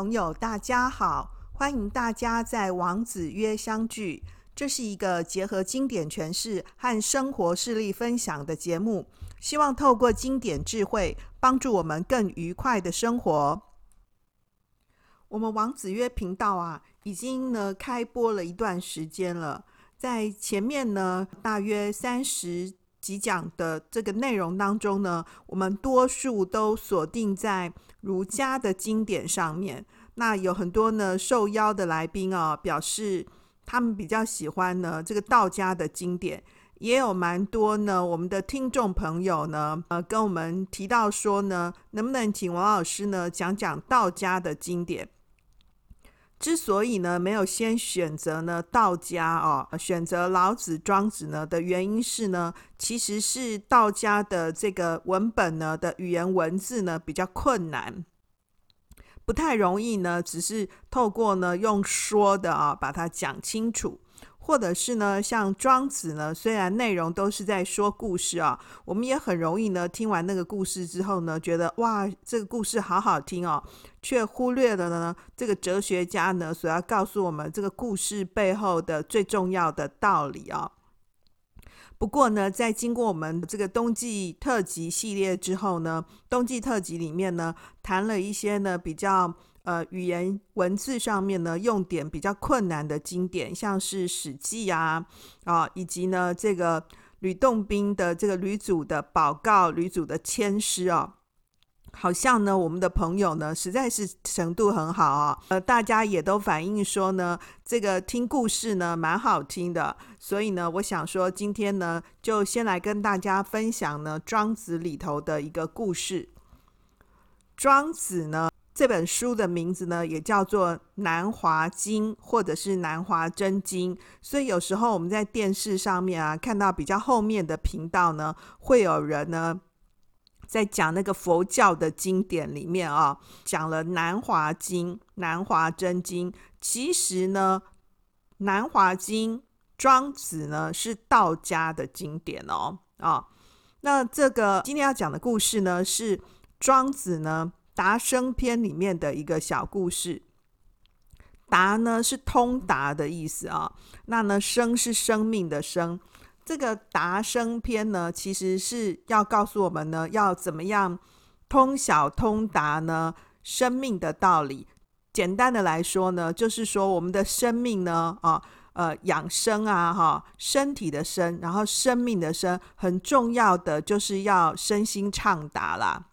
朋友，大家好，欢迎大家在王子约相聚。这是一个结合经典诠释和生活事例分享的节目，希望透过经典智慧，帮助我们更愉快的生活。我们王子约频道啊，已经呢开播了一段时间了，在前面呢大约三十集讲的这个内容当中呢，我们多数都锁定在儒家的经典上面。那有很多呢受邀的来宾啊，表示他们比较喜欢呢这个道家的经典，也有蛮多呢我们的听众朋友呢，呃，跟我们提到说呢，能不能请王老师呢讲讲道家的经典？之所以呢没有先选择呢道家哦，选择老子、庄子呢的原因是呢，其实是道家的这个文本呢的语言文字呢比较困难，不太容易呢，只是透过呢用说的啊把它讲清楚。或者是呢，像庄子呢，虽然内容都是在说故事啊，我们也很容易呢，听完那个故事之后呢，觉得哇，这个故事好好听哦，却忽略了呢，这个哲学家呢所要告诉我们这个故事背后的最重要的道理啊。不过呢，在经过我们这个冬季特辑系列之后呢，冬季特辑里面呢，谈了一些呢比较。呃，语言文字上面呢，用典比较困难的经典，像是《史记》啊，啊，以及呢这个吕洞宾的这个吕祖的宝告、吕祖的签诗啊，好像呢我们的朋友呢实在是程度很好啊，呃，大家也都反映说呢，这个听故事呢蛮好听的，所以呢，我想说今天呢就先来跟大家分享呢《庄子》里头的一个故事，《庄子》呢。这本书的名字呢，也叫做《南华经》或者是《南华真经》，所以有时候我们在电视上面啊，看到比较后面的频道呢，会有人呢在讲那个佛教的经典里面啊，讲了《南华经》《南华真经》。其实呢，《南华经》庄子呢是道家的经典哦啊。那这个今天要讲的故事呢，是庄子呢。达生篇里面的一个小故事，达呢是通达的意思啊，那呢生是生命的生，这个达生篇呢，其实是要告诉我们呢，要怎么样通晓通达呢生命的道理。简单的来说呢，就是说我们的生命呢，啊呃养生啊哈，身体的生，然后生命的生，很重要的就是要身心畅达啦。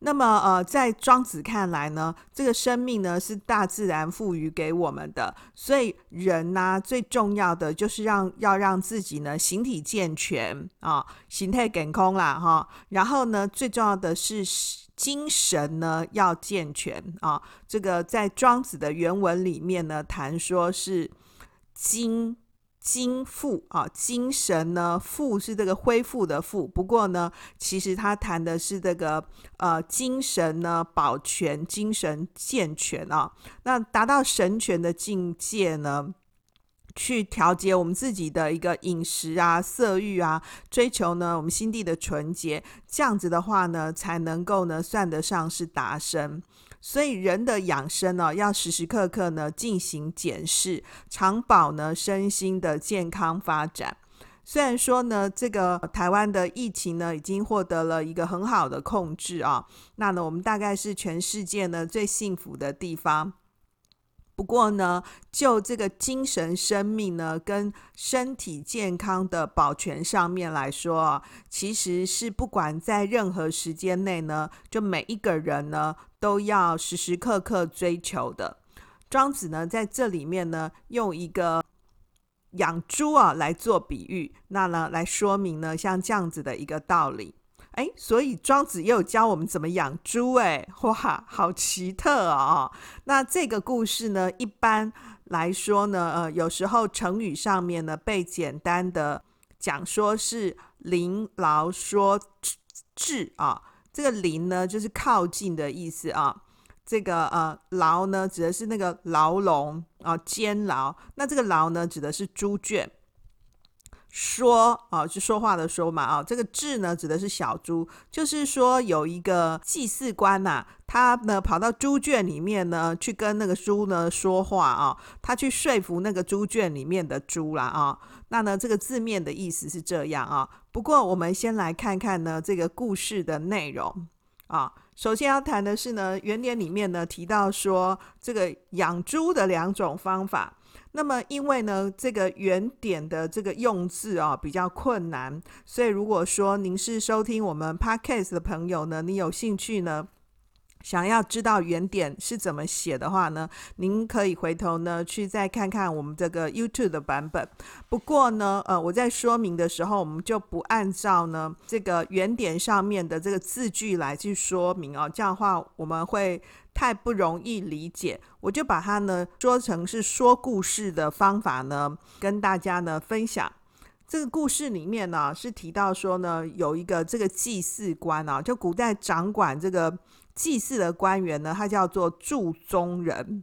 那么，呃，在庄子看来呢，这个生命呢是大自然赋予给我们的，所以人呢、最重要的就是让要让自己呢形体健全啊，形态健康啦哈。然后呢，最重要的是精神呢要健全啊。这个在庄子的原文里面呢，谈说是精。精复啊，精神呢复是这个恢复的复，不过呢，其实他谈的是这个呃精神呢保全，精神健全啊，那达到神权的境界呢，去调节我们自己的一个饮食啊、色欲啊，追求呢我们心地的纯洁，这样子的话呢，才能够呢算得上是达生。所以人的养生呢，要时时刻刻呢进行检视，常保呢身心的健康发展。虽然说呢，这个台湾的疫情呢已经获得了一个很好的控制啊，那呢我们大概是全世界呢最幸福的地方。不过呢，就这个精神生命呢跟身体健康的保全上面来说啊，其实是不管在任何时间内呢，就每一个人呢。都要时时刻刻追求的。庄子呢，在这里面呢，用一个养猪啊来做比喻，那呢来说明呢，像这样子的一个道理。哎，所以庄子也有教我们怎么养猪，哎，哇，好奇特啊！那这个故事呢，一般来说呢，呃，有时候成语上面呢，被简单的讲说是临劳说智啊。这个临呢，就是靠近的意思啊。这个呃，牢呢，指的是那个牢笼啊，监牢。那这个牢呢，指的是猪圈。说啊，是说话的说嘛啊，这个雉呢指的是小猪，就是说有一个祭祀官呐、他呢跑到猪圈里面呢，去跟那个猪呢说话啊，他去说服那个猪圈里面的猪啦啊。那呢，这个字面的意思是这样啊。不过我们先来看看呢这个故事的内容啊。首先要谈的是呢，原点里面呢提到说这个养猪的两种方法。那么，因为呢，这个原点的这个用字啊比较困难，所以如果说您是收听我们 Podcast 的朋友呢，你有兴趣呢，想要知道原点是怎么写的话呢，您可以回头呢去再看看我们这个 YouTube 的版本。不过呢，呃，我在说明的时候，我们就不按照呢这个原点上面的这个字句来去说明哦，这样的话我们会太不容易理解。我就把它呢说成是说故事的方法呢，跟大家呢分享。这个故事里面呢是提到说呢，有一个这个祭祀官啊，就古代掌管这个。祭祀的官员呢，他叫做祝宗人，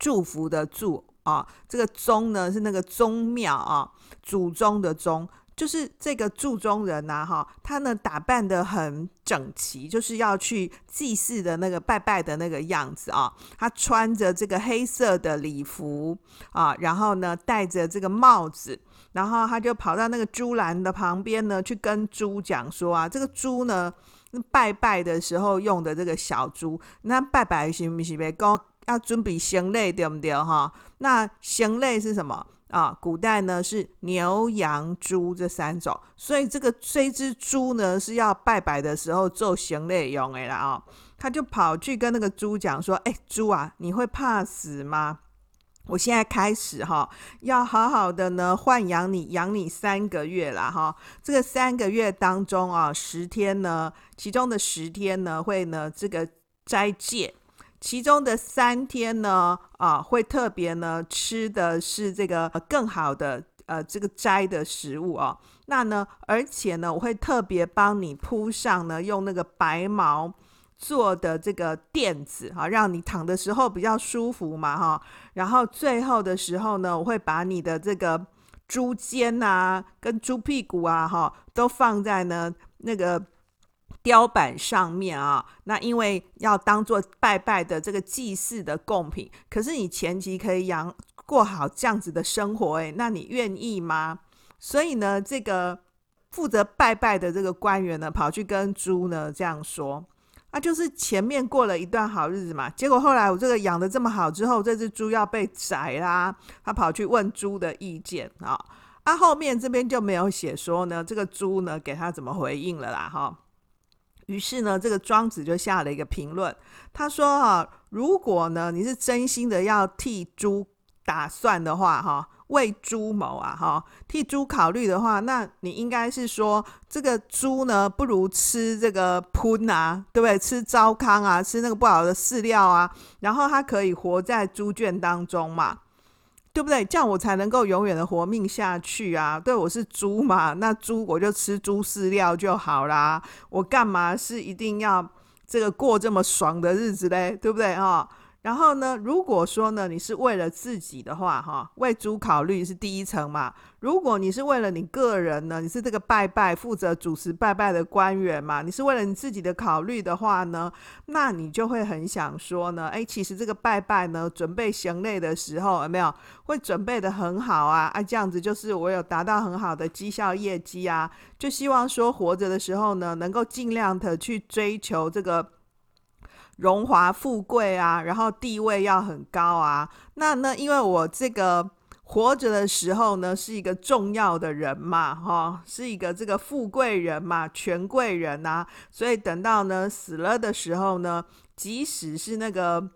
祝福的祝啊，这个宗呢是那个宗庙啊，祖宗的宗，就是这个祝宗人呐、哈，他呢打扮得很整齐，就是要去祭祀的那个拜拜的那个样子啊，他穿着这个黑色的礼服啊，然后呢戴着这个帽子，然后他就跑到那个猪栏的旁边呢，去跟猪讲说啊，这个猪呢。拜拜的时候用的这个小猪，那拜拜是不是讲要准备牲类对不对哈？那牲类是什么啊？古代呢是牛羊猪这三种，所以这个这只猪呢是要拜拜的时候做牲类用的啦啊！他就跑去跟那个猪讲说：“哎，猪啊，你会怕死吗？”我现在开始哈，要好好的呢豢养你，养你三个月了哈。这个三个月当中啊，十天呢，其中的十天呢会呢这个斋戒，其中的三天呢啊会特别呢吃的是这个更好的呃这个斋的食物啊。那呢，而且呢我会特别帮你铺上呢用那个白毛。做的这个垫子哈，让你躺的时候比较舒服嘛哈。然后最后的时候呢，我会把你的这个猪肩啊、跟猪屁股啊哈，都放在呢那个雕板上面啊。那因为要当做拜拜的这个祭祀的贡品，可是你前期可以养过好这样子的生活，诶，那你愿意吗？所以呢，这个负责拜拜的这个官员呢，跑去跟猪呢这样说。那、啊、就是前面过了一段好日子嘛，结果后来我这个养得这么好之后，这只猪要被宰啦，他跑去问猪的意见啊，啊后面这边就没有写说呢，这个猪呢给他怎么回应了啦哈。于是呢，这个庄子就下了一个评论，他说哈，如果呢你是真心的要替猪打算的话哈。为猪谋啊，哈，替猪考虑的话，那你应该是说，这个猪呢，不如吃这个喷啊，对不对？吃糟糠啊，吃那个不好的饲料啊，然后它可以活在猪圈当中嘛，对不对？这样我才能够永远的活命下去啊。对，我是猪嘛，那猪我就吃猪饲料就好啦。我干嘛是一定要这个过这么爽的日子嘞？对不对啊？然后呢，如果说呢，你是为了自己的话，哈，为猪考虑是第一层嘛。如果你是为了你个人呢，你是这个拜拜负责主持拜拜的官员嘛，你是为了你自己的考虑的话呢，那你就会很想说呢，哎，其实这个拜拜呢，准备行类的时候有没有会准备得很好啊？啊，这样子就是我有达到很好的绩效业绩啊，就希望说活着的时候呢，能够尽量的去追求这个。荣华富贵啊，然后地位要很高啊。那那因为我这个活着的时候呢，是一个重要的人嘛，哈，是一个这个富贵人嘛，权贵人呐、所以等到呢死了的时候呢，即使是那个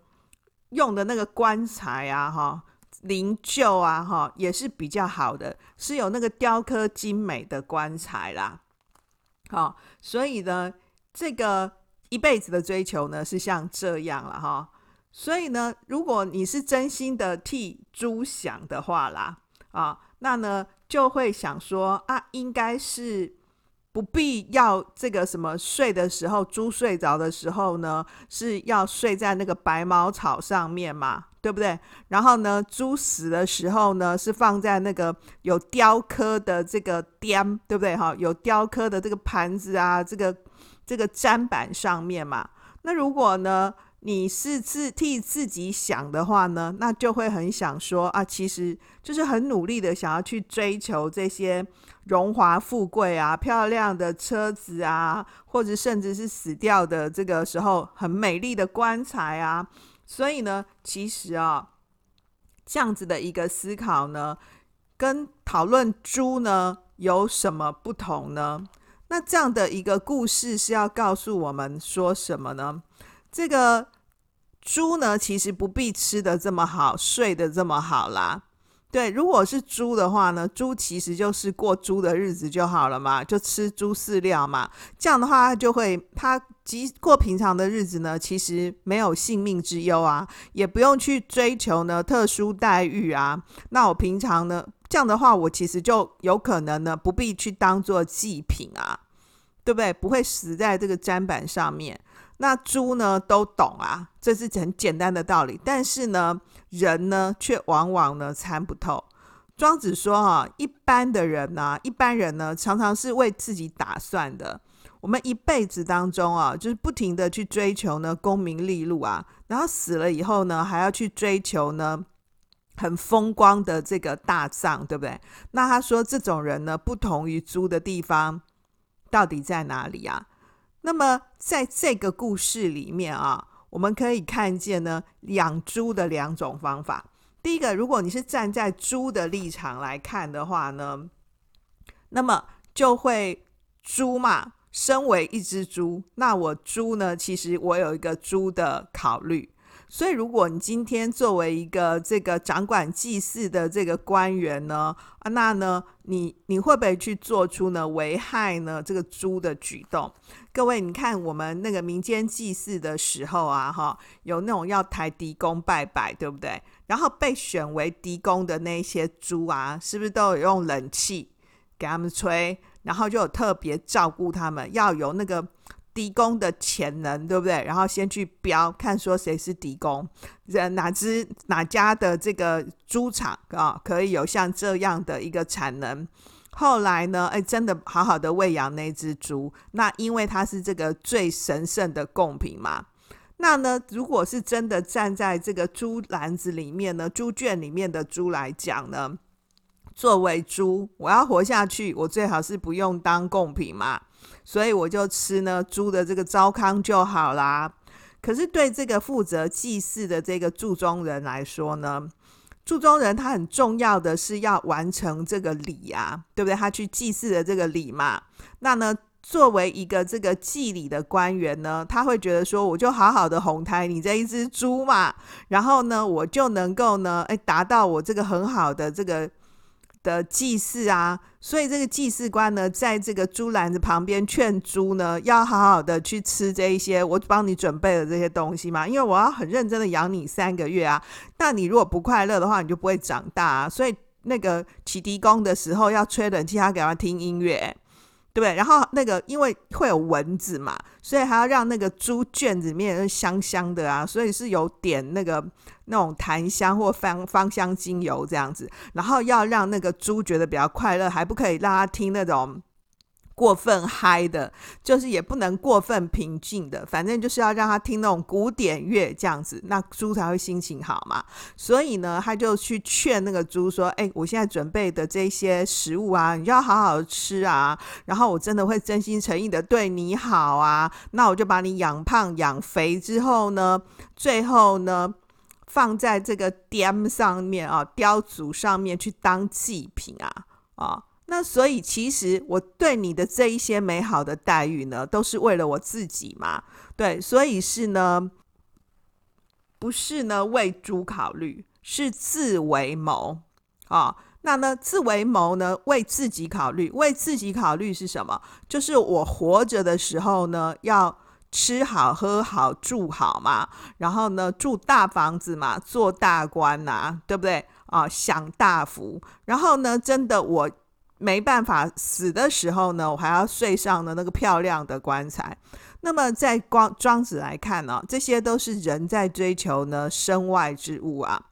用的那个棺材啊，哈，灵柩啊，哈，也是比较好的，是有那个雕刻精美的棺材啦。好，所以呢，这个。一辈子的追求呢，是像这样了哈，所以呢，如果你是真心的替猪想的话啦，啊，那呢就会想说啊，应该是不必要这个什么睡的时候，猪睡着的时候呢，是要睡在那个白茅草上面嘛，对不对？然后呢，猪死的时候呢，是放在那个有雕刻的这个垫，对不对？哈，有雕刻的这个盘子啊，这个这个砧板上面嘛。那如果呢，你是自替自己想的话呢，那就会很想说啊，其实就是很努力的想要去追求这些荣华富贵啊、漂亮的车子啊，或者甚至是死掉的这个时候很美丽的棺材啊。所以呢，其实啊，这样子的一个思考呢，跟讨论猪呢有什么不同呢？那这样的一个故事是要告诉我们说什么呢？这个猪呢，其实不必吃得这么好，睡得这么好啦。对，如果是猪的话呢，猪其实就是过猪的日子就好了嘛，就吃猪饲料嘛。这样的话，它就会，它即过平常的日子呢，其实没有性命之忧啊，也不用去追求呢特殊待遇啊。那我平常呢，这样的话，我其实就有可能呢，不必去当做祭品啊，对不对？不会死在这个砧板上面。那猪呢都懂啊，这是很简单的道理。但是呢，人呢却往往呢参不透。庄子说啊，一般的人呢，一般人呢常常是为自己打算的。我们一辈子当中啊，就是不停的去追求呢功名利禄啊，然后死了以后呢，还要去追求呢很风光的这个大葬，对不对？那他说这种人呢，不同于猪的地方到底在哪里啊？那么，在这个故事里面啊，我们可以看见呢，养猪的两种方法。第一个，如果你是站在猪的立场来看的话呢，那么就会猪嘛，身为一只猪，那我猪呢，其实我有一个猪的考虑。所以，如果你今天作为一个这个掌管祭祀的这个官员呢，啊，那呢，你你会不会去做出呢危害呢这个猪的举动？各位，你看我们那个民间祭祀的时候啊，哈，有那种要抬地公拜拜，对不对？然后被选为地公的那些猪啊，是不是都有用冷气给他们吹？然后就有特别照顾他们，要有那个。地公的潜能，对不对？然后先去标，看说谁是地公，哪只哪家的这个猪场啊，可以有像这样的一个产能。后来呢，哎，真的好好的喂养那只猪，那因为它是这个最神圣的贡品嘛。那呢，如果是真的站在这个猪篮子里面呢，猪圈里面的猪来讲呢，作为猪，我要活下去，我最好是不用当贡品嘛。所以我就吃呢猪的这个糟糠就好啦。可是对这个负责祭祀的这个注中人来说呢，注中人他很重要的是要完成这个礼啊，对不对？他去祭祀的这个礼嘛。那呢，作为一个这个祭礼的官员呢，他会觉得说，我就好好的哄抬你这一只猪嘛，然后呢，我就能够呢，诶，达到我这个很好的这个。的祭祀啊，所以这个祭祀官呢，在这个猪篮子旁边劝猪呢，要好好的去吃这一些我帮你准备的这些东西嘛，因为我要很认真的养你三个月啊。那你如果不快乐的话，你就不会长大啊。所以那个启迪宫的时候要吹冷气，要给他听音乐。对？然后那个因为会有蚊子嘛，所以还要让那个猪圈子里面香香的啊，所以是有点那个那种檀香或芳芳香精油这样子，然后要让那个猪觉得比较快乐，还不可以让它听那种。过分嗨的，就是也不能过分平静的，反正就是要让他听那种古典乐这样子，那猪才会心情好嘛。所以呢，他就去劝那个猪说：“哎，我现在准备的这些食物啊，你就要好好吃啊。然后我真的会真心诚意的对你好啊。那我就把你养胖养肥之后呢，最后呢，放在这个龛上面啊，雕组上面去当祭品啊，啊。”那所以，其实我对你的这一些美好的待遇呢，都是为了我自己嘛。对，所以是呢，不是呢为猪考虑，是自为谋啊、那呢，自为谋呢，为自己考虑，为自己考虑是什么？就是我活着的时候呢，要吃好、喝好、住好嘛。然后呢，住大房子嘛，做大官呐、对不对啊？享大福。然后呢，真的我。没办法死的时候呢，我还要睡上的那个漂亮的棺材。那么在光庄子来看呢，这些都是人在追求呢身外之物啊，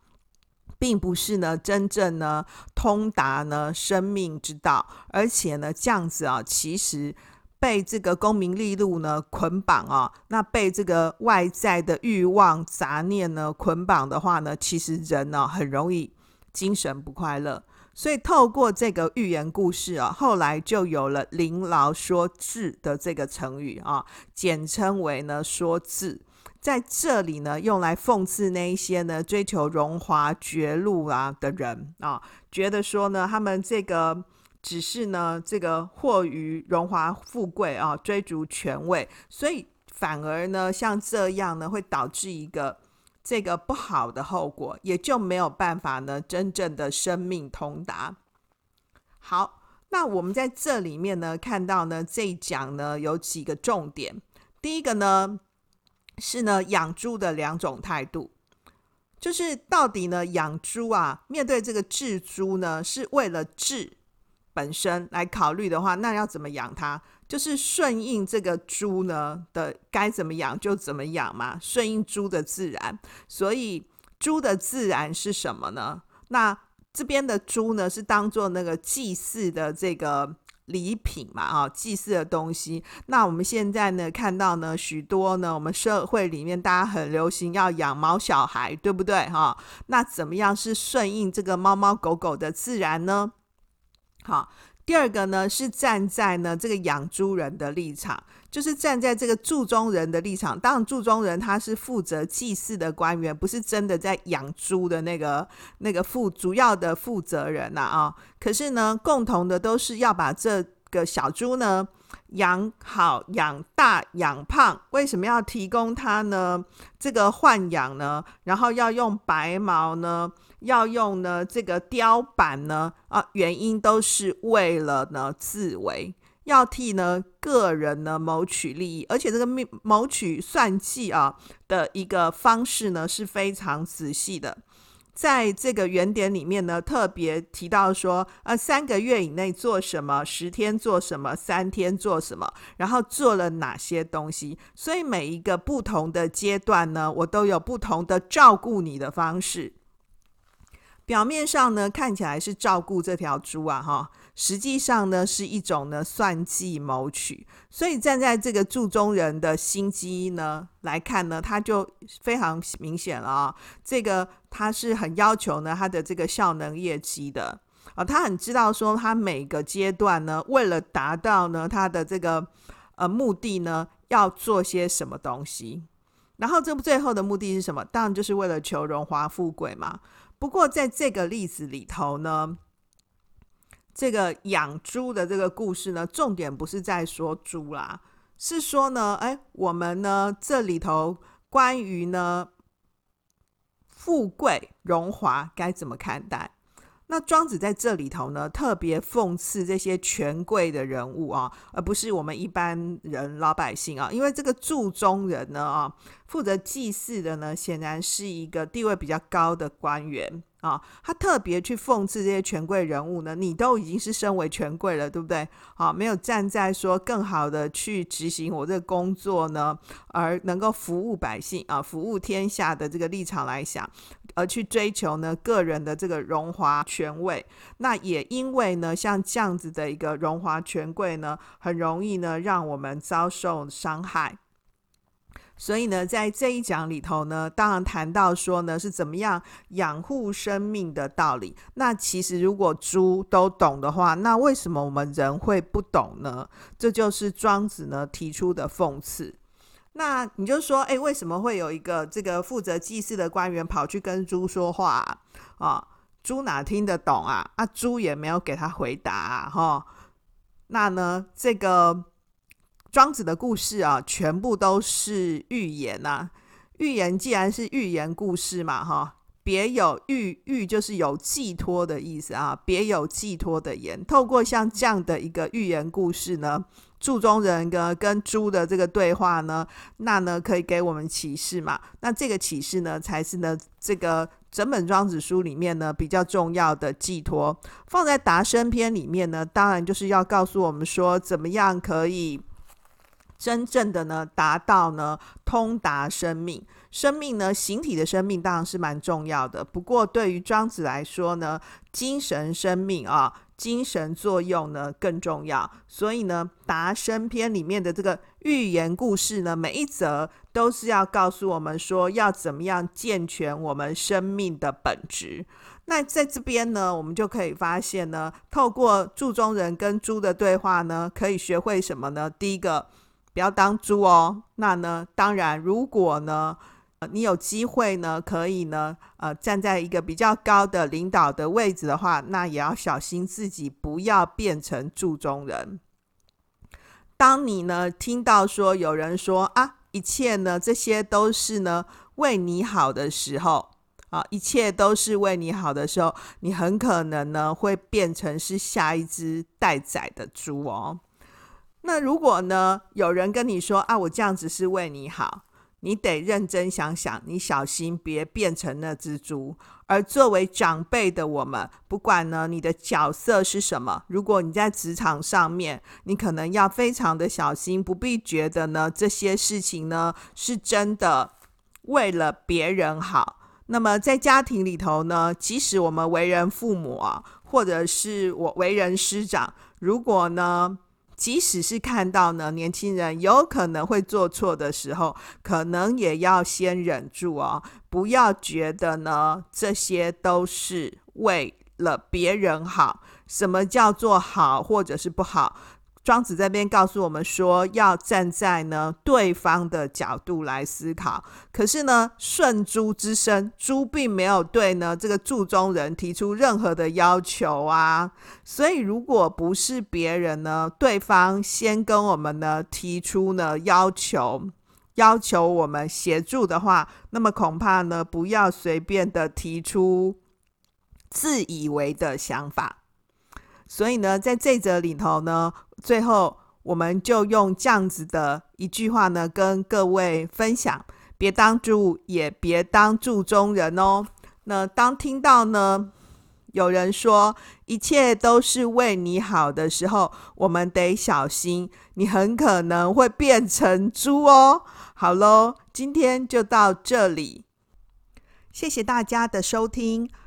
并不是呢真正呢通达呢生命之道，而且呢这样子啊，其实被这个功名利禄呢捆绑啊，那被这个外在的欲望杂念呢捆绑的话呢，其实人呢很容易精神不快乐。所以透过这个寓言故事啊，后来就有了“临老说智”的这个成语啊，简称为呢“说智”。在这里呢，用来讽刺那一些呢追求荣华绝路啊的人啊，觉得说呢，他们这个只是呢这个惑于荣华富贵啊，追逐权位，所以反而呢像这样呢会导致一个。这个不好的后果，也就没有办法呢，真正的生命通达。好，那我们在这里面呢，看到呢，这一讲呢有几个重点。第一个呢是呢养猪的两种态度，就是到底呢养猪啊，面对这个治猪呢，是为了治本身来考虑的话，那要怎么养它？就是顺应这个猪呢的该怎么养就怎么养嘛，顺应猪的自然。所以猪的自然是什么呢？那这边的猪呢是当做那个祭祀的这个礼品嘛，啊，祭祀的东西。那我们现在呢看到呢许多呢我们社会里面大家很流行要养毛小孩，对不对？哈，那怎么样是顺应这个猫猫狗狗的自然呢？好。第二个呢，是站在呢这个养猪人的立场，就是站在这个注中人的立场。当然，注中人他是负责祭祀的官员，不是真的在养猪的那个那个负主要的负责人呐啊。可是呢，共同的都是要把这个小猪呢养好、养大、养胖。为什么要提供它呢？这个豢养呢，然后要用白毛呢？要用呢这个雕版呢啊，原因都是为了呢自为，要替呢个人呢谋取利益，而且这个谋取算计啊的一个方式呢是非常仔细的，在这个原点里面呢特别提到说，呃三个月以内做什么，十天做什么，三天做什么，然后做了哪些东西，所以每一个不同的阶段呢，我都有不同的照顾你的方式。表面上呢，看起来是照顾这条猪啊，哈，实际上呢是一种呢算计谋取。所以站在这个注中人的心机呢来看呢，他就非常明显了啊，这个他是很要求呢他的这个效能业绩的啊，他很知道说他每个阶段呢，为了达到呢他的这个呃目的呢，要做些什么东西，然后这最后的目的是什么？当然就是为了求荣华富贵嘛。不过，在这个例子里头呢，这个养猪的这个故事呢，重点不是在说猪啦，是说呢，哎，我们呢这里头关于呢富贵荣华该怎么看待？那庄子在这里头呢，特别讽刺这些权贵的人物啊，而不是我们一般人老百姓啊。因为这个祝中人呢啊，负责祭祀的呢，显然是一个地位比较高的官员啊。他特别去讽刺这些权贵人物呢，你都已经是身为权贵了，对不对？啊，没有站在说更好的去执行我这个工作呢，而能够服务百姓啊，服务天下的这个立场来想。而去追求呢个人的这个荣华权位，那也因为呢像这样子的一个荣华权贵呢，很容易呢让我们遭受伤害。所以呢，在这一讲里头呢，当然谈到说呢是怎么样养护生命的道理。那其实如果猪都懂的话，那为什么我们人会不懂呢？这就是庄子呢提出的讽刺。那你就说，哎，为什么会有一个这个负责祭祀的官员跑去跟猪说话啊？啊，猪哪听得懂啊？啊，猪也没有给他回答啊，哈。那呢，这个庄子的故事啊，全部都是寓言呐。寓言既然是寓言故事嘛，哈，别有寓，寓就是有寄托的意思啊，别有寄托的言。透过像这样的一个寓言故事呢。柱中人跟跟猪的这个对话呢，那呢可以给我们启示嘛？那这个启示呢，才是呢这个整本庄子书里面呢比较重要的寄托。放在达生篇里面呢，当然就是要告诉我们说，怎么样可以真正的呢达到呢通达生命。生命呢，形体的生命当然是蛮重要的。不过对于庄子来说呢，精神生命啊。精神作用呢更重要，所以呢，《达生篇》里面的这个寓言故事呢，每一则都是要告诉我们说，要怎么样健全我们生命的本质。那在这边呢，我们就可以发现呢，透过柱中人跟猪的对话呢，可以学会什么呢？第一个，不要当猪哦。那呢，当然，如果呢，呃你有机会呢，可以呢，呃，站在一个比较高的领导的位置的话，那也要小心自己不要变成柱中人。当你呢听到说有人说啊，一切呢这些都是呢为你好的时候，啊，一切都是为你好的时候，你很可能呢会变成是下一只待宰的猪哦。那如果呢有人跟你说啊，我这样子是为你好。你得认真想想，你小心别变成那只猪。而作为长辈的我们，不管呢你的角色是什么，如果你在职场上面，你可能要非常的小心，不必觉得呢这些事情呢是真的为了别人好。那么在家庭里头呢，即使我们为人父母啊，或者是我为人师长，如果呢。即使是看到呢，年轻人有可能会做错的时候，可能也要先忍住哦，不要觉得呢，这些都是为了别人好。什么叫做好，或者是不好？庄子这边告诉我们说，要站在呢对方的角度来思考。可是呢，顺猪之身，猪并没有对呢这个柱中人提出任何的要求啊。所以，如果不是别人呢，对方先跟我们呢提出呢要求，要求我们协助的话，那么恐怕呢不要随便的提出自以为的想法。所以呢，在这则里头呢，最后我们就用这样子的一句话呢，跟各位分享：别当猪，也别当柱中人哦。那当听到呢，有人说一切都是为你好的时候，我们得小心，你很可能会变成猪哦。好喽，今天就到这里，谢谢大家的收听。